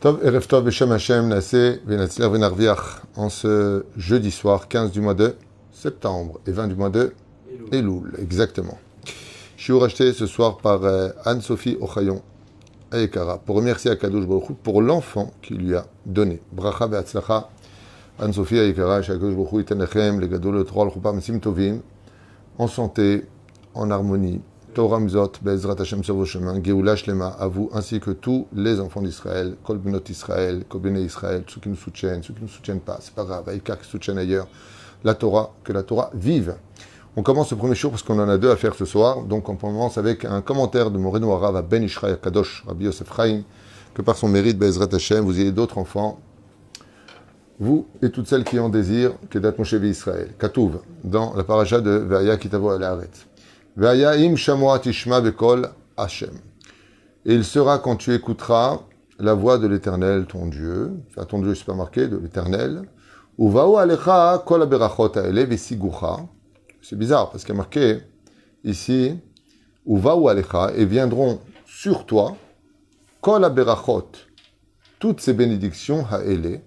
Tov Erev Tov Beshem Hashem Nassé Venatzler Venarviach en ce jeudi soir 15 du mois de septembre et 20 du mois de Elul, exactement. Je suis racheté ce soir par euh, Anne-Sophie Ochayon Ayekara pour remercier Akadosh Baruch pour l'enfant qu'il lui a donné. Bracha Be'atzlacha Anne-Sophie Ayekara Shakadosh Baruch Hu Legadol Le Trois L'Chupa Mesim Tovim en santé, en harmonie, Torah Mzot, Bezrat Hashem sur vos chemins, Geoula Shlema, à vous, ainsi que tous les enfants d'Israël, Kol Benot Israël, Kol Israël, ceux qui nous soutiennent, ceux qui ne nous soutiennent pas, c'est pas grave, Aïka qui soutiennent ailleurs, la Torah, que la Torah vive. On commence le premier jour parce qu'on en a deux à faire ce soir, donc on commence avec un commentaire de Moreno Arav Ben Ishraï Kadosh, Rabbi Yosef Chaim, que par son mérite, Bezrat Hashem, vous ayez d'autres enfants, vous et toutes celles qui en désirent, que Moshe Israël, Katouv, dans la paracha de Ve'aya Kitavo al Et il sera quand tu écouteras la voix de l'Éternel, ton Dieu, enfin ton Dieu, c'est pas marqué, de l'Éternel, ou alecha kol. C'est bizarre, parce qu'il y a marqué ici, ou alecha, et viendront sur toi, kol toutes ces bénédictions ha'ele,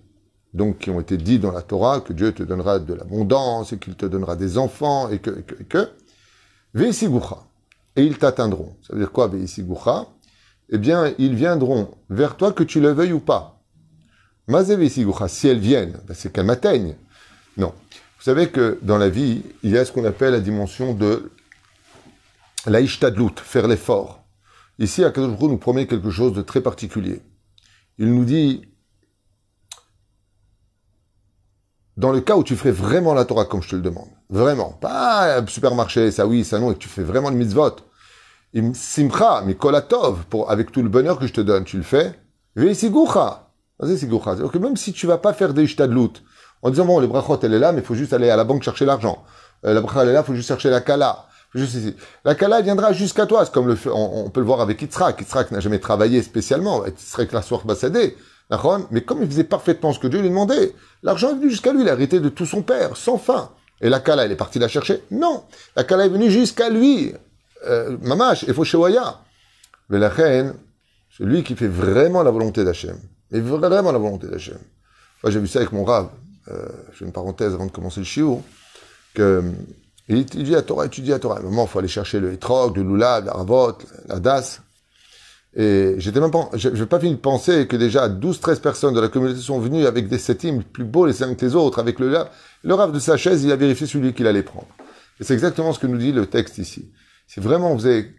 donc qui ont été dites dans la Torah, que Dieu te donnera de l'abondance, et qu'il te donnera des enfants, et que, et que, et que, Veisigucha. Et ils t'atteindront. Ça veut dire quoi, Veisigucha? Eh bien, ils viendront vers toi que tu le veuilles ou pas. Mazé Veisigucha, si elles viennent, ben c'est qu'elles m'atteignent. Non. Vous savez que dans la vie, il y a ce qu'on appelle la dimension de l'Aïshtadlout, faire l'effort. Ici, Akadosh nous promet quelque chose de très particulier. Il nous dit, dans le cas où tu ferais vraiment la Torah comme je te le demande, vraiment, pas supermarché, ça oui, ça non, et que tu fais vraiment le mitzvot, im simcha, mikolatov, pour, avec tout le bonheur que je te donne, tu le fais. C'est-à-dire que même si tu vas pas faire des ishtadlout, en disant bon, les brachot, elle est là, mais il faut juste aller à la banque chercher l'argent. Euh, la bracha, elle est là, il faut juste chercher la kala. Juste ici. La kala viendra jusqu'à toi, comme le, on, peut le voir avec Yitzhak. Yitzhak n'a jamais travaillé spécialement, que la soir bassadé. Mais comme il faisait parfaitement ce que Dieu lui demandait, l'argent est venu jusqu'à lui, il a hérité de tout son père, sans fin. Et la Kala, elle est partie la chercher? Non La Kala est venue jusqu'à lui. Euh, Mamash, et Foshewaya. Mais la reine, c'est lui qui fait vraiment la volonté d'Hachem. Et vraiment la volonté d'Hachem. Moi, j'ai vu ça avec mon rave. Euh, j'ai une parenthèse avant de commencer le shiur. Que, il étudie la Torah, étudie la Torah. À un moment, il faut aller chercher le Hitrog, le Lula, la Ravot, la Das. Et j'étais même pas, je n'ai pas fini de penser que déjà 12-13 personnes de la communauté sont venues avec des septimes plus beaux les uns que les autres, avec le. Le rave de sa chaise, il a vérifié celui qu'il allait prendre. Et c'est exactement ce que nous dit le texte ici. C'est vraiment, vous avez,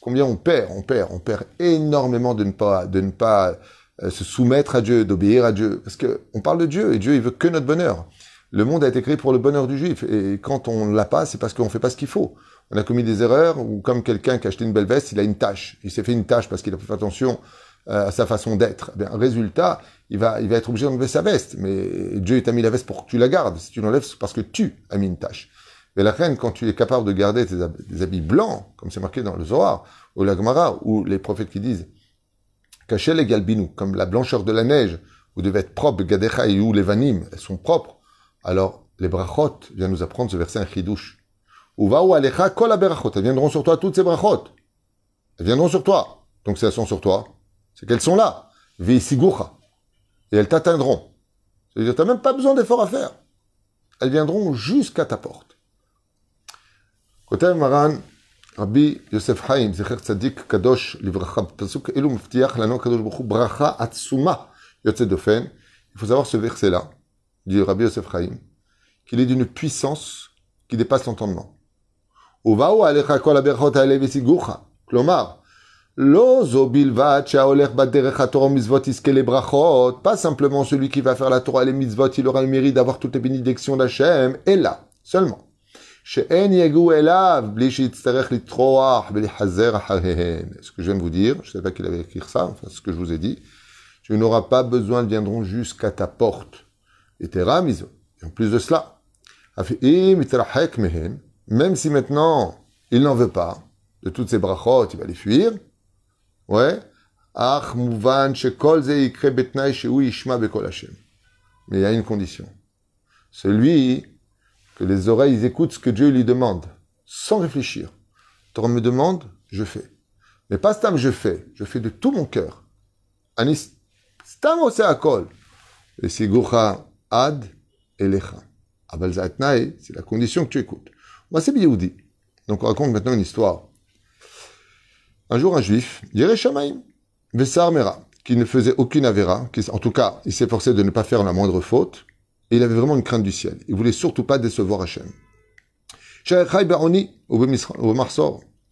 combien on perd, on perd, on perd énormément de ne pas, de ne pas euh, se soumettre à Dieu, d'obéir à Dieu. Parce que on parle de Dieu et Dieu, il veut que notre bonheur. Le monde a été créé pour le bonheur du juif. Et quand on l'a pas, c'est parce qu'on fait pas ce qu'il faut on a commis des erreurs, ou comme quelqu'un qui a acheté une belle veste, il a une tâche. Il s'est fait une tâche parce qu'il a fait attention euh, à sa façon d'être. Eh résultat, il va, il va être obligé d'enlever sa veste. Mais Dieu t'a mis la veste pour que tu la gardes. Si tu l'enlèves, c'est parce que tu as mis une tâche. Mais la reine, quand tu es capable de garder tes des habits blancs, comme c'est marqué dans le Zohar, ou la Gemara, ou les prophètes qui disent, cacher les galbinou, comme la blancheur de la neige, vous devez être propre, gadecha ou les vanim, elles sont propres. Alors, les brachot viennent nous apprendre ce verset un chidouche. Alecha kol Elles viendront sur toi toutes ces brachot. Elles viendront sur toi. Donc si elles sont sur toi, c'est qu'elles sont là. Veisigucha. Et elles t'atteindront. C'est-à-dire, tu n'as même pas besoin d'efforts à faire. Elles viendront jusqu'à ta porte. Côté Maran, Rabbi Yosef Haim, Zecher Tzadik Kadosh, Livracha, Pasuk, Elu Mftiach, Lano Kadosh Baruch Bracha Atsuma, Yotze Dofen. Il faut savoir ce verset-là, dit Rabbi Yosef Haim, qu'il est d'une puissance qui dépasse l'entendement ובאו עליך כל הברכות האלה וסיגוך. כלומר, לא זו בלבד שההולך בדרך התורה ומצוות יזכה לברכות, pas simplement celui qui va faire la Torah et les mitzvot, il aura le mérite d'avoir toutes les bénédictions d'Hachem, et là, seulement. שאין יגעו אליו בלי שיצטרך לטרוח ולחזר אחריהן. Ce que je viens de vous dire, je ne sais pas qu'il avait écrit ça, enfin ce que je vous ai dit, tu n'auras pas besoin, ils viendront jusqu'à ta porte. Et tes miso. Et en plus de cela, même si maintenant, il n'en veut pas, de toutes ces brachot, il va les fuir, ouais, mais il y a une condition. Celui que les oreilles écoutent ce que Dieu lui demande, sans réfléchir. Torah me demande, je fais. Mais pas stam je fais, je fais de tout mon cœur. Anis, Stam akol. Et sigucha ad elecha. Zatnae, c'est la condition que tu écoutes. Moi, c'est Biyoudi. Donc, on raconte maintenant une histoire. Un jour, un juif, Yere Shamaim, Vessar Mera, qui ne faisait aucune avéra, qui, en tout cas, il s'efforçait de ne pas faire la moindre faute, et il avait vraiment une crainte du ciel. Il voulait surtout pas décevoir Hachem.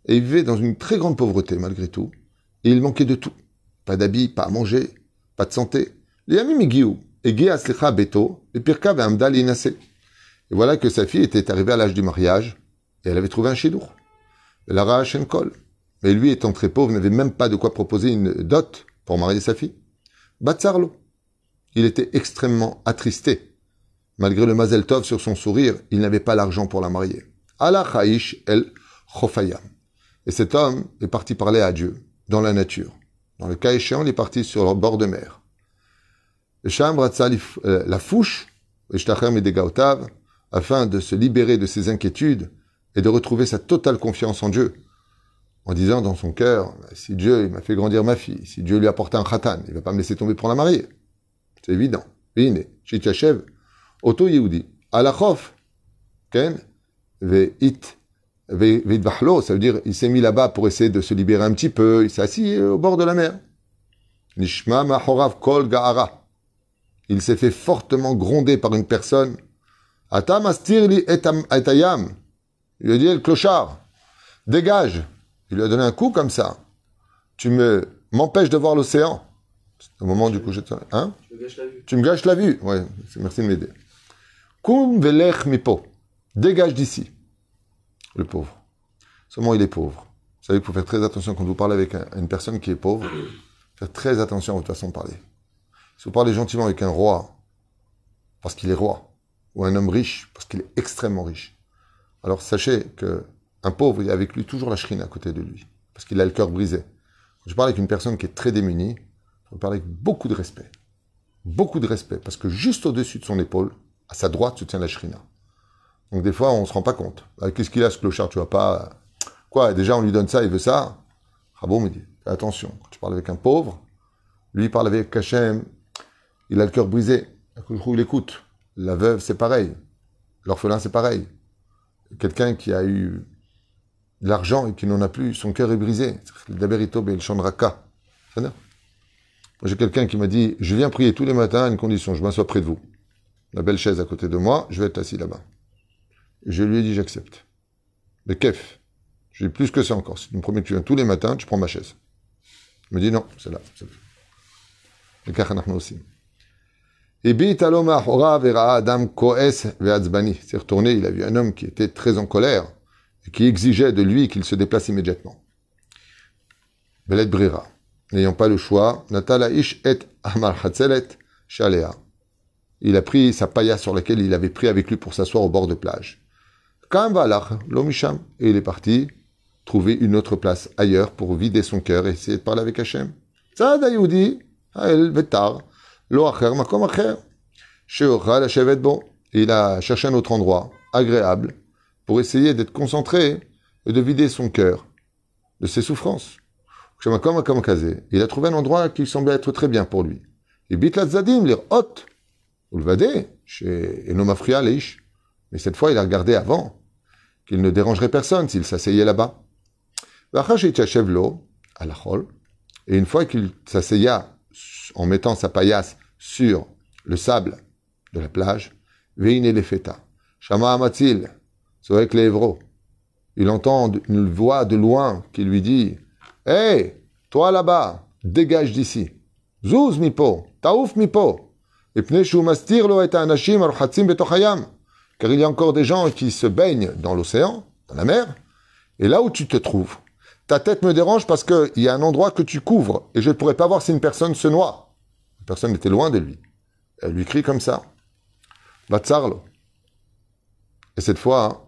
Et il vivait dans une très grande pauvreté, malgré tout, et il manquait de tout. Pas d'habits, pas à manger, pas de santé. Les amis Migiou, et Beto, et Pirka Amdal Et voilà que sa fille était arrivée à l'âge du mariage, et elle avait trouvé un chidour. Lara Kol. Mais lui, étant très pauvre, n'avait même pas de quoi proposer une dot pour marier sa fille. Batsarlo. Il était extrêmement attristé. Malgré le mazel tov sur son sourire, il n'avait pas l'argent pour la marier. Allah Chaïch el. Et cet homme est parti parler à Dieu, dans la nature. Dans le cas échéant, il est parti sur le bord de mer. Euh, la fouche, afin de se libérer de ses inquiétudes et de retrouver sa totale confiance en Dieu en disant dans son cœur, si Dieu m'a fait grandir ma fille, si Dieu lui a apporté un khatan, il va pas me laisser tomber pour la marier. C'est évident. Vine, Chityachev, Oto Yehudi, Alachof, Ken, Veit, Veit ça veut dire, il s'est mis là-bas pour essayer de se libérer un petit peu, il s'est assis au bord de la mer. Nishma Mahorav Kol Ga'ara. Il s'est fait fortement gronder par une personne. Atam Astirli Etayam. Il lui a dit, le clochard, dégage. Il lui a donné un coup comme ça. Tu me m'empêches de voir l'océan. Au moment du coup, je te... Hein? Tu me gâches la vue. Tu me gâches la vue. Ouais, merci de m'aider. Kum velech mipo. Dégage d'ici. Le pauvre. Seulement, il est pauvre. Vous savez qu'il faut faire très attention quand vous parlez avec une personne qui est pauvre. Faire très attention à votre façon de parler. Si vous parlez gentiment avec un roi, parce qu'il est roi, ou un homme riche, parce qu'il est extrêmement riche, alors sachez que un pauvre, il a avec lui toujours la shrine à côté de lui, parce qu'il a le cœur brisé. Quand je parle avec une personne qui est très démunie, je parle avec beaucoup de respect. Beaucoup de respect, parce que juste au-dessus de son épaule, à sa droite, se tient la shrina. Donc des fois, on ne se rend pas compte. Ah, qu'est-ce qu'il a ce clochard Tu vois pas? Quoi Déjà, on lui donne ça, il veut ça? Rabo me dit, attention. Quand tu parles avec un pauvre, lui il parle avec Kachem, il a le cœur brisé. Il écoute. La veuve, c'est pareil. L'orphelin, c'est pareil. Quelqu'un qui a eu l'argent et qu'il n'en a plus, son cœur est brisé. Moi, j'ai quelqu'un qui m'a dit, je viens prier tous les matins à une condition, je m'assois près de vous. La belle chaise à côté de moi, je vais être assis là-bas. Je lui ai dit, j'accepte. Mais kef, j'ai plus que ça encore. Si tu me promets que tu viens tous les matins, tu prends ma chaise. Il me dit, non, c'est là. Le aussi. C'est retourné, il a vu un homme qui était très en colère et qui exigeait de lui qu'il se déplace immédiatement. Belet Brira, n'ayant pas le choix, Ish et Amar Hatzelet Shalea. Il a pris sa pailla sur laquelle il avait pris avec lui pour s'asseoir au bord de plage. Lomisham. Et il est parti trouver une autre place ailleurs pour vider son cœur et essayer de parler avec Hachem. Vetar, Il a cherché un autre endroit, agréable, pour essayer d'être concentré et de vider son cœur de ses souffrances. Il a trouvé un endroit qui semblait être très bien pour lui. Il bit la zadim, le. Mais cette fois, il a regardé avant qu'il ne dérangerait personne s'il s'asseyait là-bas. Et une fois qu'il s'asseya en mettant sa paillasse sur le sable de la plage, Veine les feta. Shama Amatil, que l'Hévro, il entend une voix de loin qui lui dit Hé, toi là-bas, dégage d'ici. Zouz mipo, taouf mipo. Et mastir lo et anashim betochayam. Car il y a encore des gens qui se baignent dans l'océan, dans la mer, et là où tu te trouves, ta tête me dérange parce qu'il y a un endroit que tu couvres, et je ne pourrais pas voir si une personne se noie. La personne était loin de lui. Elle lui crie comme ça. Batsarlo. Et cette fois,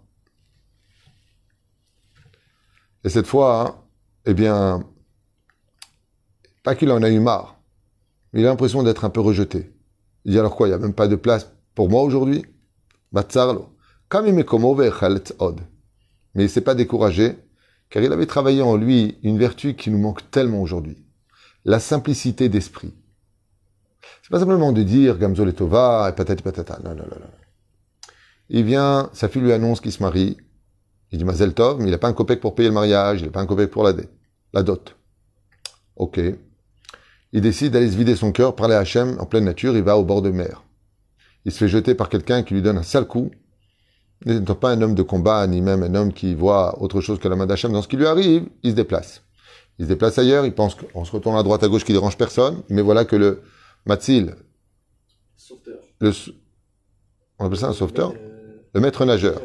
Et cette fois, hein, eh bien, pas qu'il en a eu marre, mais il a l'impression d'être un peu rejeté. Il dit alors quoi, il n'y a même pas de place pour moi aujourd'hui? Mais il ne s'est pas découragé, car il avait travaillé en lui une vertu qui nous manque tellement aujourd'hui. La simplicité d'esprit. C'est pas simplement de dire Gamzol et Tova et patati patata. Non, non, non, non. Il vient, sa fille lui annonce qu'il se marie. Il dit Mazel Tov, mais il n'a pas un copec pour payer le mariage, il n'a pas un copec pour la, la dot. Ok. Il décide d'aller se vider son cœur, parler à Hachem en pleine nature, il va au bord de mer. Il se fait jeter par quelqu'un qui lui donne un sale coup. N'est pas un homme de combat, ni même un homme qui voit autre chose que la main d'Hachem dans ce qui lui arrive, il se déplace. Il se déplace ailleurs, il pense qu'on se retourne à droite à gauche qui dérange personne, mais voilà que le Matzil, le, on appelle ça un sauveteur, le maître nageur,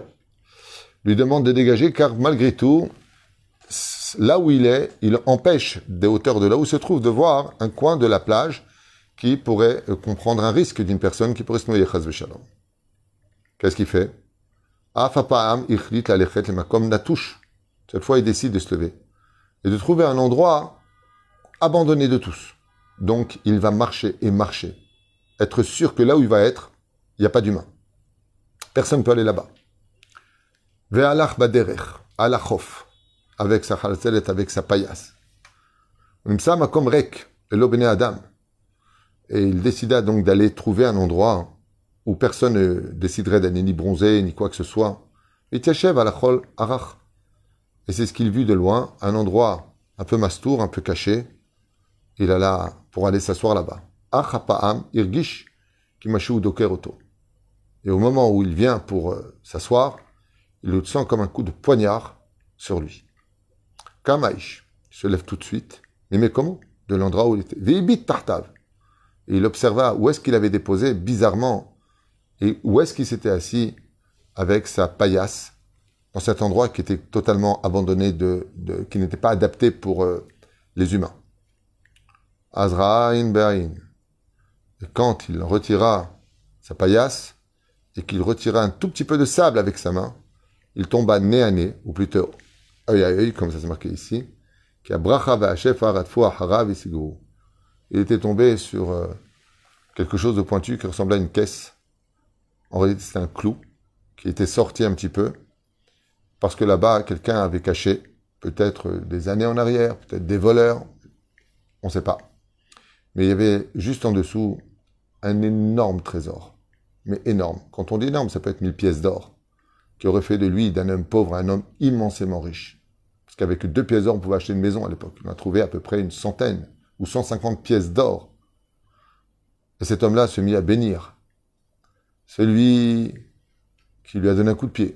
lui demande de dégager car malgré tout, là où il est, il empêche des hauteurs de là où se trouve de voir un coin de la plage qui pourrait comprendre un risque d'une personne qui pourrait se noyer. Qu'est-ce qu'il fait? Cette fois, il décide de se lever et de trouver un endroit abandonné de tous. Donc, il va marcher et marcher. Être sûr que là où il va être, il n'y a pas d'humain. Personne ne peut aller là-bas. Ve'alach baderech, alachof, avec sa chalzelet, avec sa paillasse. comme rek, adam. Et il décida donc d'aller trouver un endroit où personne ne déciderait d'aller ni bronzer, ni quoi que ce soit. Et à la arach. Et c'est ce qu'il vit de loin, un endroit un peu mastour, un peu caché. Il alla pour aller s'asseoir là-bas. Achapa'am irgish kimashu. Et au moment où il vient pour euh, s'asseoir, il le sent comme un coup de poignard sur lui. Kamaïch se lève tout de suite. Mais, comment? De l'endroit où il était. Vibit tartav. Et il observa où est-ce qu'il avait déposé, bizarrement, et où est-ce qu'il s'était assis avec sa paillasse, dans cet endroit qui était totalement abandonné, de, qui n'était pas adapté pour euh, les humains. Azraïn Be'ain. Et quand il retira sa paillasse, et qu'il retira un tout petit peu de sable avec sa main, il tomba nez à nez, ou plutôt œil à œil, comme ça c'est marqué ici, qui a Il était tombé sur euh, quelque chose de pointu qui ressemblait à une caisse. En réalité, c'était un clou qui était sorti un petit peu, parce que là-bas, quelqu'un avait caché, peut-être des années en arrière, peut-être des voleurs, on ne sait pas. Mais il y avait juste en dessous un énorme trésor mais énorme. Quand on dit énorme, ça peut être mille pièces d'or, qui aurait fait de lui, d'un homme pauvre, un homme immensément riche. Parce qu'avec deux pièces d'or, on pouvait acheter une maison à l'époque. On a trouvé à peu près une centaine ou 150 pièces d'or. Et cet homme-là se mit à bénir celui qui lui a donné un coup de pied,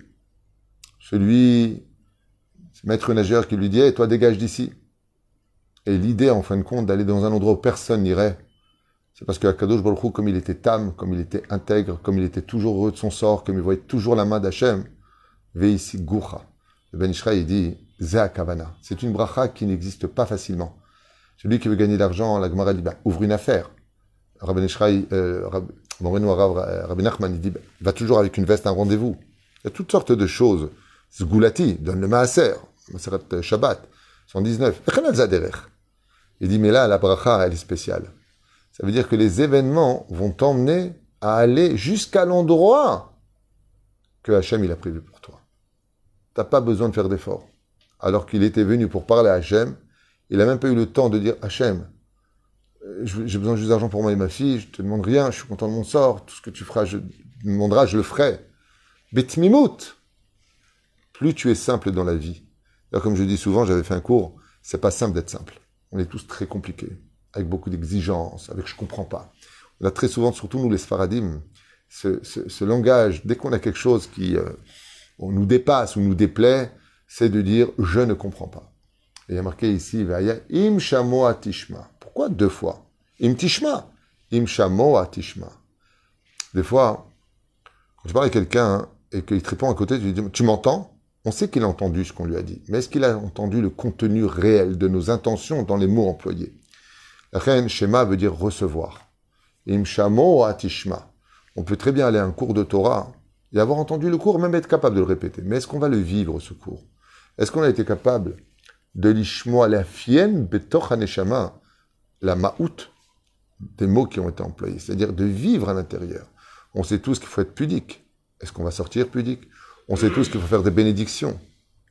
celui, maître nageur qui lui dit hey, toi dégage d'ici. Et l'idée, en fin de compte, d'aller dans un endroit où personne n'irait, c'est parce que Akadosh Baruch comme il était tam, comme il était intègre, comme il était toujours heureux de son sort, comme il voyait toujours la main d'Hachem, ici Goucha. Le Ben il dit, Kavana. C'est une bracha qui n'existe pas facilement. Celui qui veut gagner de l'argent, la Gemara dit, bah, ouvre une affaire. Rabbi Ishraï, euh, Rabbi Nachman, il dit, bah, va toujours avec une veste, un rendez-vous. Il y a toutes sortes de choses. Zgoulati, donne le maaser, Shabbat, 119. Il dit, mais là, la bracha, elle est spéciale. Ça veut dire que les événements vont t'emmener à aller jusqu'à l'endroit que Hachem il a prévu pour toi. Tu n'as pas besoin de faire d'efforts. Alors qu'il était venu pour parler à Hachem, il n'a même pas eu le temps de dire Hachem, euh, j'ai besoin juste d'argent pour moi et ma fille, je te demande rien, je suis content de mon sort, tout ce que tu feras, je demanderas, je le ferai. Betmimout Plus tu es simple dans la vie. Comme je dis souvent, j'avais fait un cours, c'est pas simple d'être simple. On est tous très compliqués avec beaucoup d'exigences, avec je comprends pas. On a très souvent, surtout nous les Sfaradim, ce, langage, dès qu'on a quelque chose qui euh, nous dépasse ou nous déplaît, c'est de dire je ne comprends pas. Il y a marqué ici, im shamo atishma. Pourquoi deux fois? Im tishma. Im atishma. Des fois, quand tu parles à quelqu'un et qu'il te répond à côté, tu dis tu m'entends? On sait qu'il a entendu ce qu'on lui a dit, mais est-ce qu'il a entendu le contenu réel de nos intentions dans les mots employés? Ren, Shema veut dire recevoir. Imshamo atishma. On peut très bien aller à un cours de Torah et avoir entendu le cours, même être capable de le répéter. Mais est-ce qu'on va le vivre, ce cours? Est-ce qu'on a été capable de l'ishmo la fienne betoch haneshama, la ma'out, des mots qui ont été employés, c'est-à-dire de vivre à l'intérieur? On sait tous qu'il faut être pudique. Est-ce qu'on va sortir pudique? On sait tous qu'il faut faire des bénédictions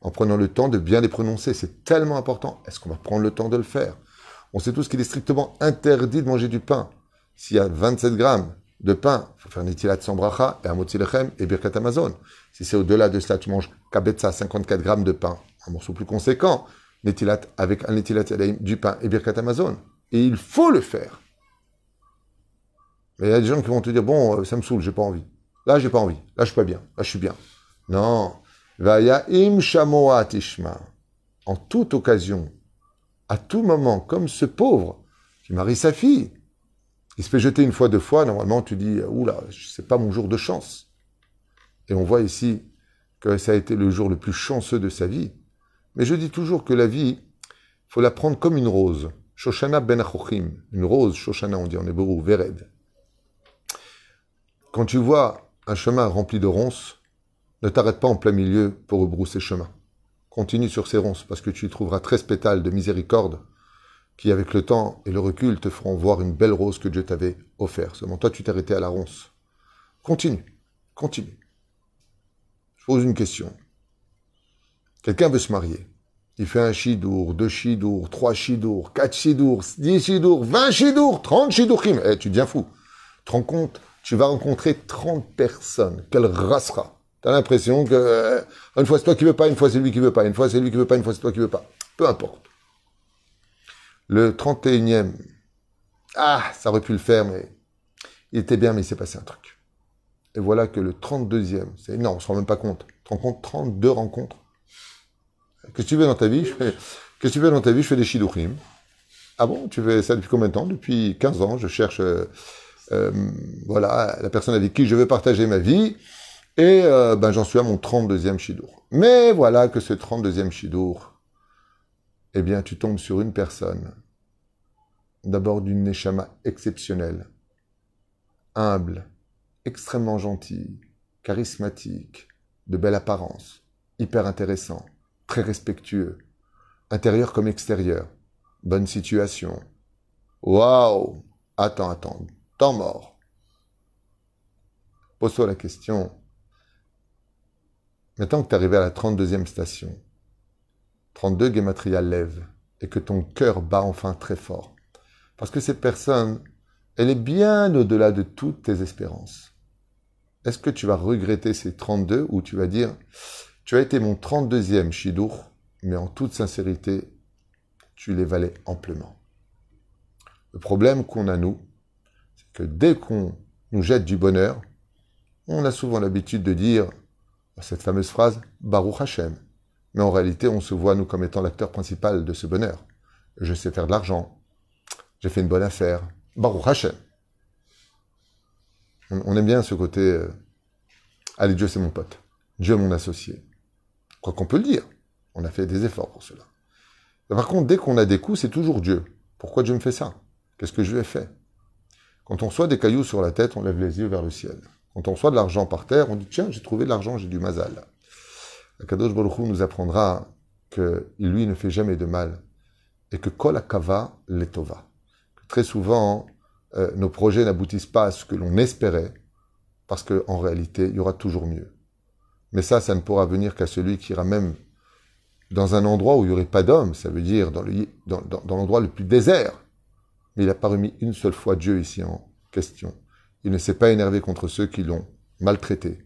en prenant le temps de bien les prononcer. C'est tellement important. Est-ce qu'on va prendre le temps de le faire? On sait tous qu'il est strictement interdit de manger du pain. S'il y a 27 grammes de pain, il faut faire netilat sans bracha et amotzi lechem et birkat amazon. Si c'est au-delà de cela, tu manges kabetza, 54 grammes de pain, un morceau plus conséquent, netilat avec un netilat du pain et birkat amazon. Et il faut le faire. Mais il y a des gens qui vont te dire, bon, euh, ça me saoule, j'ai pas envie. Là, j'ai pas envie. Là, je suis pas bien. Là, je suis bien. Non. im shamoa tishma. En toute occasion, à tout moment, comme ce pauvre qui marie sa fille, il se fait jeter une fois, deux fois, normalement tu dis, oula, c'est pas mon jour de chance. Et on voit ici que ça a été le jour le plus chanceux de sa vie. Mais je dis toujours que la vie, faut la prendre comme une rose. Shoshana ben Achochim. Une rose, Shoshana, on dit en hébreu, Vered. Quand tu vois un chemin rempli de ronces, ne t'arrête pas en plein milieu pour rebrousser chemin. Continue sur ces ronces, parce que tu y trouveras 13 pétales de miséricorde qui, avec le temps et le recul, te feront voir une belle rose que Dieu t'avait offerte. Seulement toi, tu t'es arrêté à la ronce. Continue, continue. Je pose une question. Quelqu'un veut se marier. Il fait un chidour, deux chidours, trois chidours, quatre chidours, dix chidours, vingt chidours, trente chidourkim. Eh, tu deviens fou. Tu te compte Tu vas rencontrer trente personnes. Quelle rassera T'as l'impression que euh, une fois c'est toi qui veux pas, une fois c'est lui qui veut pas, une fois c'est lui qui veut pas, une fois c'est toi qui veux pas. Peu importe. Le 31e, ah, ça aurait pu le faire, mais il était bien, mais il s'est passé un truc. Et voilà que le 32e, c'est non, on se rend même pas compte. Tu rends compte 32 rencontres. Qu'est-ce que tu veux dans ta vie? Que tu veux dans ta vie? Je fais des shidouchim. Ah bon? Tu fais ça depuis combien de temps? Depuis 15 ans, je cherche euh, euh, voilà, la personne avec qui je veux partager ma vie. Et euh, ben, j'en suis à mon 32e shidour. Mais voilà que ce 32e shidour, eh bien, tu tombes sur une personne, d'abord d'une neshama exceptionnelle, humble, extrêmement gentille, charismatique, de belle apparence, hyper intéressant, très respectueux, intérieur comme extérieur, bonne situation. Waouh Attends, attends, temps mort. Pose-toi la question, Maintenant que tu es arrivé à la 32e station, 32 Gematria lève, et que ton cœur bat enfin très fort. Parce que cette personne, elle est bien au-delà de toutes tes espérances. Est-ce que tu vas regretter ces 32 ou tu vas dire, tu as été mon 32e Shidour, mais en toute sincérité, tu les valais amplement. Le problème qu'on a, nous, c'est que dès qu'on nous jette du bonheur, on a souvent l'habitude de dire cette fameuse phrase Baruch Hashem. Mais en réalité, on se voit, nous, comme étant l'acteur principal de ce bonheur. Je sais faire de l'argent. J'ai fait une bonne affaire. Baruch Hashem. On, aime bien ce côté euh, Allez, Dieu, c'est mon pote. Dieu, mon associé. Quoi qu'on peut le dire. On a fait des efforts pour cela. Par contre, dès qu'on a des coups, c'est toujours Dieu. Pourquoi Dieu me fait ça? Qu'est-ce que je lui ai fait Quand on reçoit des cailloux sur la tête, on lève les yeux vers le ciel. Quand on reçoit de l'argent par terre, on dit tiens, j'ai trouvé de l'argent, j'ai du mazal. Kadosh Baruch nous apprendra que lui ne fait jamais de mal et que kol akava letova. Très souvent, euh, nos projets n'aboutissent pas à ce que l'on espérait parce qu'en réalité, il y aura toujours mieux. Mais ça, ça ne pourra venir qu'à celui qui ira même dans un endroit où il n'y aurait pas d'homme, ça veut dire dans l'endroit le plus désert. Mais il n'a pas remis une seule fois Dieu ici en question. Il ne s'est pas énervé contre ceux qui l'ont maltraité.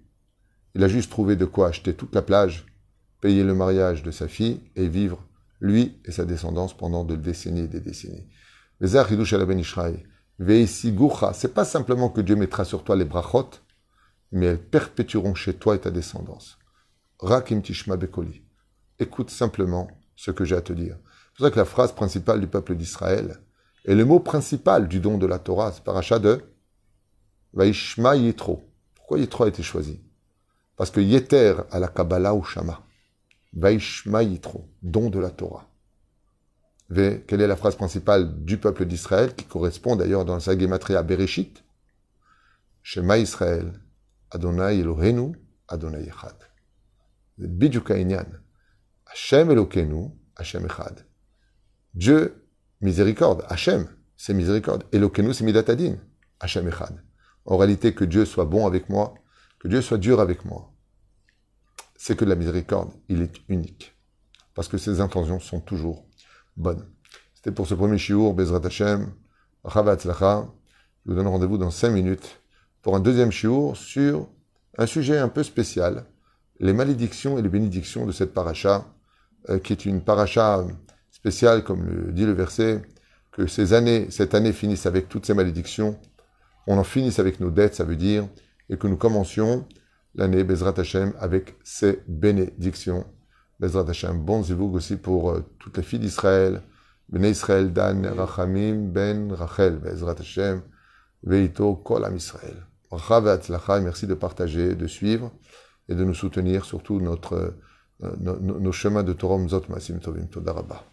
Il a juste trouvé de quoi acheter toute la plage, payer le mariage de sa fille et vivre, lui et sa descendance, pendant de décennies et des décennies. C'est pas simplement que Dieu mettra sur toi les brachot, mais elles perpétueront chez toi et ta descendance. Rakim tishma bekoli. Écoute simplement ce que j'ai à te dire. C'est pour ça que la phrase principale du peuple d'Israël est le mot principal du don de la Torah, c'est de Vaishma Yitro. Pourquoi Yitro a été choisi? Parce que Yeter à la Kabbalah ou Shama. Vaishma Yitro, don de la Torah. quelle est la phrase principale du peuple d'Israël, qui correspond d'ailleurs dans sa Gematria Bereshit? Shema Israël, Adonai Elohenu, Adonai Echad. Bidjuka Hashem Elokeinu, Hashem Echad. Dieu, miséricorde. Hashem, c'est miséricorde. Elokeinu, c'est Midatadin. Hashem Echad en réalité que Dieu soit bon avec moi, que Dieu soit dur avec moi, c'est que la miséricorde, il est unique. Parce que ses intentions sont toujours bonnes. C'était pour ce premier shiur, Bezrat Hashem, Je vous donne rendez-vous dans cinq minutes pour un deuxième shiur sur un sujet un peu spécial, les malédictions et les bénédictions de cette paracha, euh, qui est une paracha spéciale, comme le dit le verset, que ces années, cette année finisse avec toutes ces malédictions, on en finisse avec nos dettes, ça veut dire, et que nous commencions l'année Bezrat Hashem avec ses bénédictions. Bezrat Hashem, bon zivug aussi pour euh, toutes les filles d'Israël, Bnei Israël, Dan, Rachamim, Ben, Rachel, Bezrat Hashem, Veito, Kol Am Israël. Merci de partager, de suivre et de nous soutenir, surtout notre, euh, nos, nos chemins de Torom Zot Masim Tovim Todarabah.